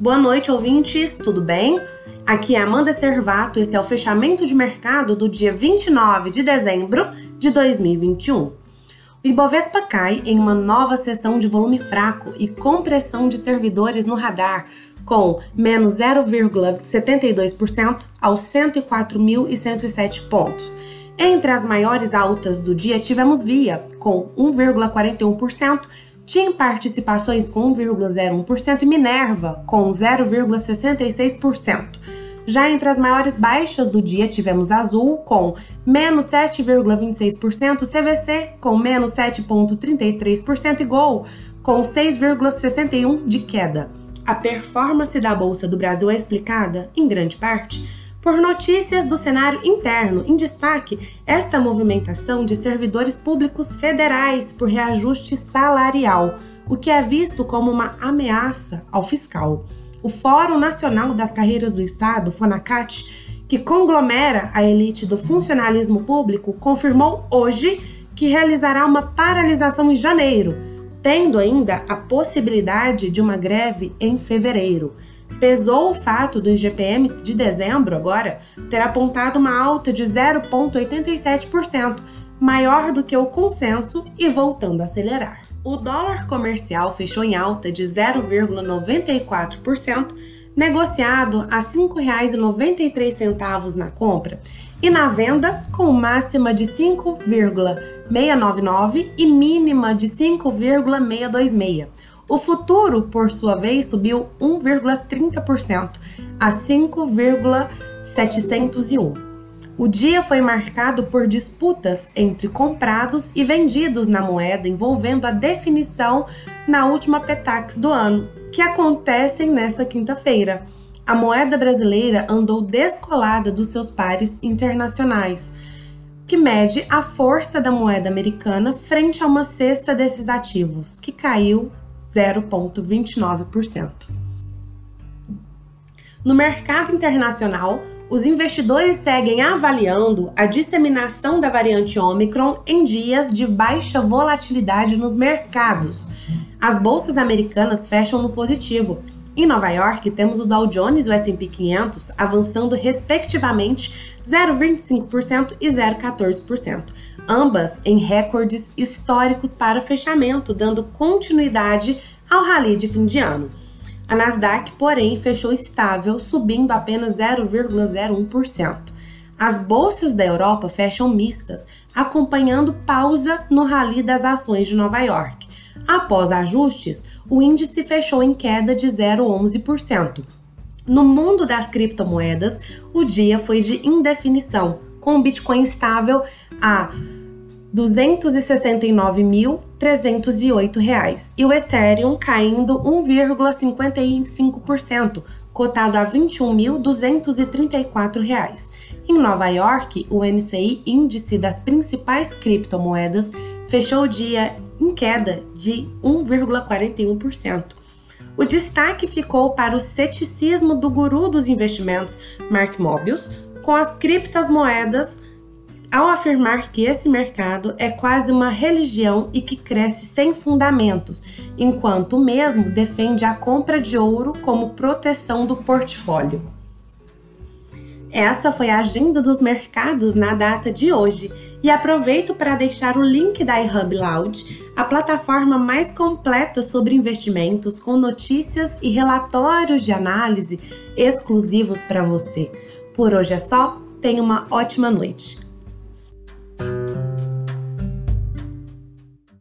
Boa noite, ouvintes, tudo bem? Aqui é Amanda Servato, esse é o fechamento de mercado do dia 29 de dezembro de 2021. O Ibovespa cai em uma nova sessão de volume fraco e compressão de servidores no radar, com menos 0,72% aos 104.107 pontos. Entre as maiores altas do dia tivemos Via, com 1,41%, TIM Participações com 1,01% e Minerva com 0,66%. Já entre as maiores baixas do dia tivemos Azul com menos 7,26%, CVC com menos 7,33% e Gol com 6,61% de queda. A performance da Bolsa do Brasil é explicada, em grande parte, por notícias do cenário interno, em destaque esta movimentação de servidores públicos federais por reajuste salarial, o que é visto como uma ameaça ao fiscal. O Fórum Nacional das Carreiras do Estado, FONACAT, que conglomera a elite do funcionalismo público, confirmou hoje que realizará uma paralisação em janeiro, tendo ainda a possibilidade de uma greve em fevereiro pesou o fato do IGPM de dezembro agora ter apontado uma alta de 0,87%, maior do que o consenso e voltando a acelerar. O dólar comercial fechou em alta de 0,94%, negociado a R$ 5,93 na compra e na venda com máxima de 5,699 e mínima de 5,626 o futuro, por sua vez, subiu 1,30% a 5,701. O dia foi marcado por disputas entre comprados e vendidos na moeda envolvendo a definição na última Petax do ano, que acontecem nesta quinta-feira. A moeda brasileira andou descolada dos seus pares internacionais, que mede a força da moeda americana frente a uma cesta desses ativos, que caiu 0,29%. No mercado internacional, os investidores seguem avaliando a disseminação da variante Omicron em dias de baixa volatilidade nos mercados. As bolsas americanas fecham no positivo. Em Nova York, temos o Dow Jones e o S&P 500 avançando respectivamente 0,25% e 0,14%, ambas em recordes históricos para fechamento, dando continuidade ao rally de fim de ano. A Nasdaq, porém, fechou estável, subindo apenas 0,01%. As bolsas da Europa fecham mistas, acompanhando pausa no rally das ações de Nova York. Após ajustes, o índice fechou em queda de 0,11%. No mundo das criptomoedas, o dia foi de indefinição, com o Bitcoin estável a R$ 269.308 e o Ethereum caindo 1,55%, cotado a R$ 21.234. Em Nova York, o NCI, índice das principais criptomoedas, fechou o dia em queda de 1,41%. O destaque ficou para o ceticismo do guru dos investimentos, Mark Mobius, com as criptomoedas, ao afirmar que esse mercado é quase uma religião e que cresce sem fundamentos, enquanto o mesmo defende a compra de ouro como proteção do portfólio. Essa foi a agenda dos mercados na data de hoje. E aproveito para deixar o link da iHub Loud, a plataforma mais completa sobre investimentos, com notícias e relatórios de análise exclusivos para você. Por hoje é só, tenha uma ótima noite.